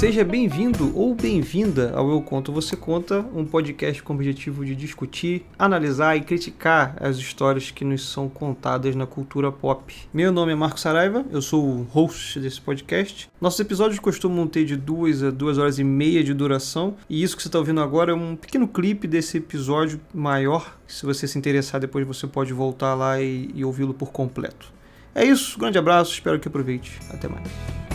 Seja bem-vindo ou bem-vinda ao Eu Conto Você Conta, um podcast com o objetivo de discutir, analisar e criticar as histórias que nos são contadas na cultura pop. Meu nome é Marco Saraiva, eu sou o host desse podcast. Nossos episódios costumam ter de duas a duas horas e meia de duração, e isso que você está ouvindo agora é um pequeno clipe desse episódio maior. Se você se interessar, depois você pode voltar lá e, e ouvi-lo por completo. É isso, grande abraço, espero que aproveite. Até mais.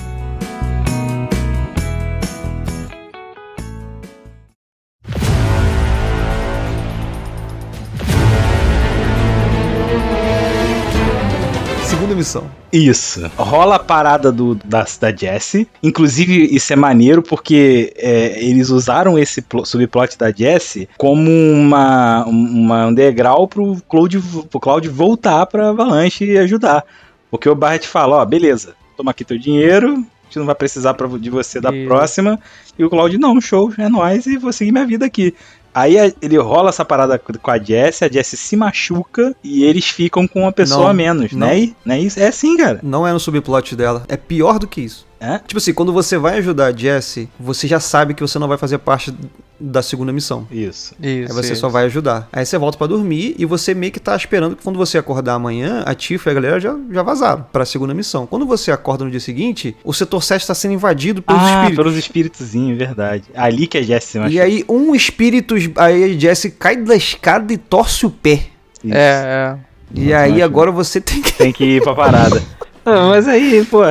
Missão. Isso. Rola a parada do, da, da Jessie. Inclusive, isso é maneiro porque é, eles usaram esse subplot da Jessie como uma, uma, um degrau pro Cloud, pro Cloud voltar pra Avalanche e ajudar. Porque o Barret fala, ó, beleza, toma aqui teu dinheiro, a gente não vai precisar pra, de você da e... próxima. E o Cloud, não, show, é nóis e vou seguir minha vida aqui. Aí ele rola essa parada com a Jess, a Jess se machuca e eles ficam com uma pessoa não, a menos, não. né? Não é isso? É assim, cara. Não é no subplot dela. É pior do que isso. É? Tipo assim, quando você vai ajudar a Jesse, você já sabe que você não vai fazer parte da segunda missão. Isso. isso Aí você isso. só vai ajudar. Aí você volta para dormir e você meio que tá esperando que quando você acordar amanhã, a Tifa e a galera já, já vazaram pra segunda missão. Quando você acorda no dia seguinte, o setor 7 tá sendo invadido pelos ah, espíritos. pelos espíritozinhos, verdade. Ali que a Jesse se machuca. E aí um espírito, aí a Jesse cai da escada e torce o pé. Isso. É, é. E aí agora você tem que... Tem que ir pra parada. ah, mas aí, pô...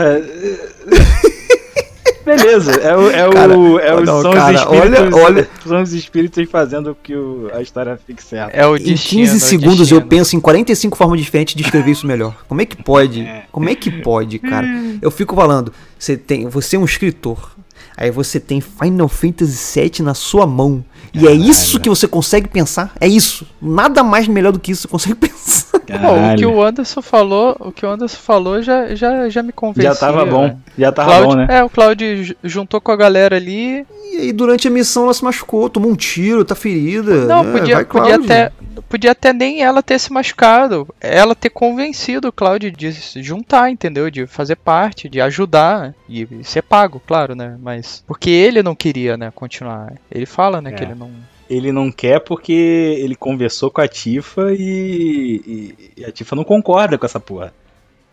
Beleza, é o, é cara, o, é o não, são cara, os espíritos. Olha, olha. São os espíritos fazendo que o, a história fique certa. É o destino, em 15 segundos destino. eu penso em 45 formas diferentes de escrever isso melhor. Como é que pode? É. Como é que pode, cara? Eu fico falando, você tem, você é um escritor. Aí você tem Final Fantasy VII na sua mão. E é isso que você consegue pensar? É isso. Nada mais melhor do que isso você consegue pensar. Pô, o que o Anderson falou, o que o Anderson falou já, já, já me convenceu. Já tava bom. Né? Já tava Cloud, bom, né? É, o Claudio juntou com a galera ali. E aí durante a missão ela se machucou, tomou um tiro, tá ferida. Não, né? podia, podia até podia até nem ela ter se machucado, ela ter convencido o Cláudio de se juntar, entendeu? De fazer parte, de ajudar e ser pago, claro, né? Mas porque ele não queria, né, continuar. Ele fala, né, é. que ele não ele não quer porque ele conversou com a Tifa e, e, e a Tifa não concorda com essa porra.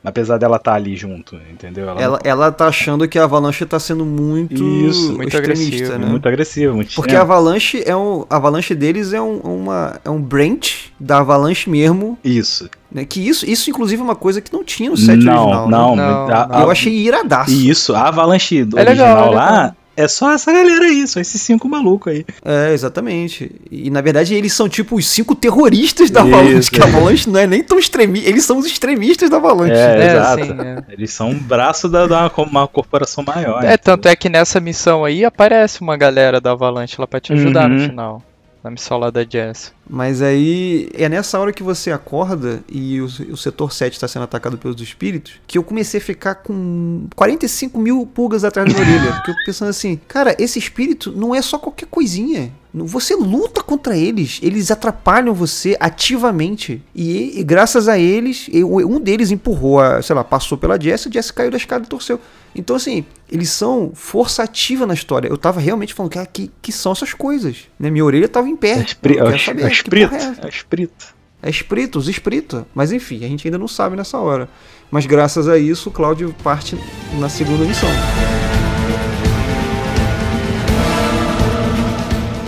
Apesar dela estar tá ali junto, entendeu? Ela, ela, ela tá achando que a Avalanche tá sendo muito, Isso, muito extremista, né? Muito agressivo, muito Porque a Avalanche é um. A Avalanche deles é um, uma, é um branch da Avalanche mesmo. Isso. Né? Que isso, isso, inclusive, é uma coisa que não tinha no set não, original. Não, né? não. A, a, eu achei iradaço. Isso, a Avalanche é original legal, é lá é só essa galera aí, só esses cinco malucos aí. É, exatamente. E na verdade eles são tipo os cinco terroristas da Avalanche, que a Avalanche não é nem tão extremista. Eles são os extremistas da Avalanche. É, é exato. Assim, é. Eles são um braço da, da uma corporação maior. É, tanto é que nessa missão aí aparece uma galera da Avalanche lá pra te ajudar uhum. no final. Na missão lá da Jess. Mas aí é nessa hora que você acorda e o, o setor 7 está sendo atacado pelos espíritos que eu comecei a ficar com 45 mil pulgas atrás da orelha. Porque eu pensando assim, cara, esse espírito não é só qualquer coisinha. Você luta contra eles, eles atrapalham você ativamente. E, e graças a eles, um deles empurrou, a, sei lá, passou pela Jess, a Jess caiu da escada e torceu. Então, assim, eles são força ativa na história. Eu tava realmente falando, cara, que, que são essas coisas? Né? Minha orelha tava em pé. É, espri é, saber, é espírito. É, é espírito. É espírito, os espíritos. Mas enfim, a gente ainda não sabe nessa hora. Mas graças a isso, o Cláudio parte na segunda missão.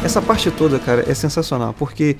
Essa parte toda, cara, é sensacional, porque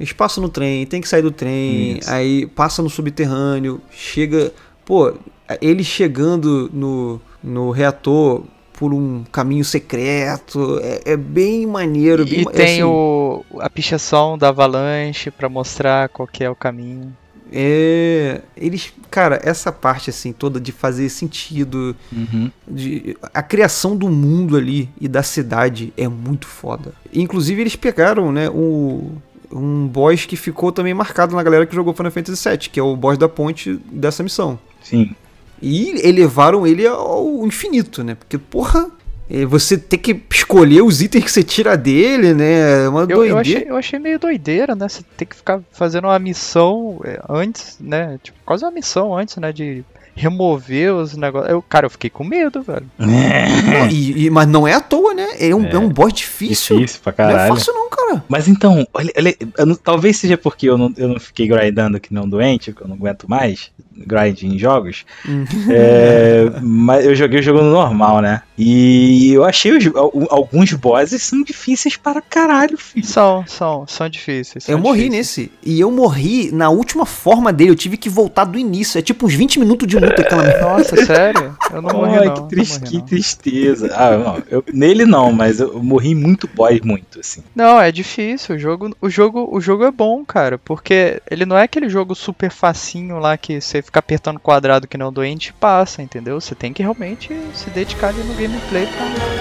eles passam no trem, tem que sair do trem, Isso. aí passa no subterrâneo, chega. Pô, ele chegando no, no reator por um caminho secreto. É, é bem maneiro. Bem, e tem assim, o, a pichação da avalanche para mostrar qual é o caminho. É, eles, cara, essa parte assim toda de fazer sentido, uhum. de, a criação do mundo ali e da cidade é muito foda. Inclusive eles pegaram, né, o um boss que ficou também marcado na galera que jogou Final Fantasy VII, que é o boss da ponte dessa missão. Sim. E elevaram ele ao infinito, né? Porque, porra, é, você tem que escolher os itens que você tira dele, né? É uma eu, doideira. Eu achei, eu achei meio doideira, né? Você tem que ficar fazendo uma missão é, antes, né? Tipo, quase uma missão antes, né? De remover os negócios. Eu, cara, eu fiquei com medo, velho. Não, e- e- mas não é à toa, né? É um, é. um boss difícil. Difícil pra Não é caralho. fácil, não, cara. Mas então, olha, olha, eu não- talvez seja porque eu não, eu não fiquei grindando que não doente, que eu não aguento mais grind em jogos. Hum. É, mas eu joguei o jogo no normal, né? E eu achei os- al- alguns bosses são difíceis para caralho, filho. São, são, são difíceis. são Eu morri difíceis. nesse. E eu morri na última forma dele. Eu tive que voltar do início. É tipo uns 20 minutos de luta aquela. Nossa, sério? Eu não morri Ai, não. que, não tris- morri, que não. tristeza. Ah, não, eu- nele não, mas eu morri muito boss, muito, assim. Não, é difícil. O jogo, o jogo, o jogo é bom, cara, porque ele não é aquele jogo super facinho lá que você fica apertando quadrado que não doente e passa, entendeu? Você tem que realmente se dedicar ali no gameplay pra...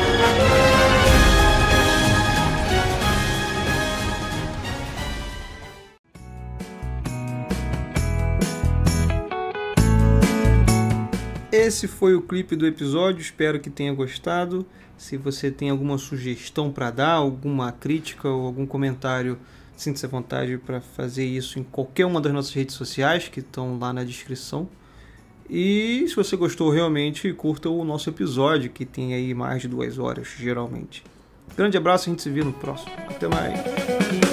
Esse foi o clipe do episódio, espero que tenha gostado. Se você tem alguma sugestão para dar, alguma crítica ou algum comentário, sinta-se à vontade para fazer isso em qualquer uma das nossas redes sociais que estão lá na descrição. E se você gostou realmente, curta o nosso episódio, que tem aí mais de duas horas, geralmente. Grande abraço, a gente se vê no próximo. Até mais.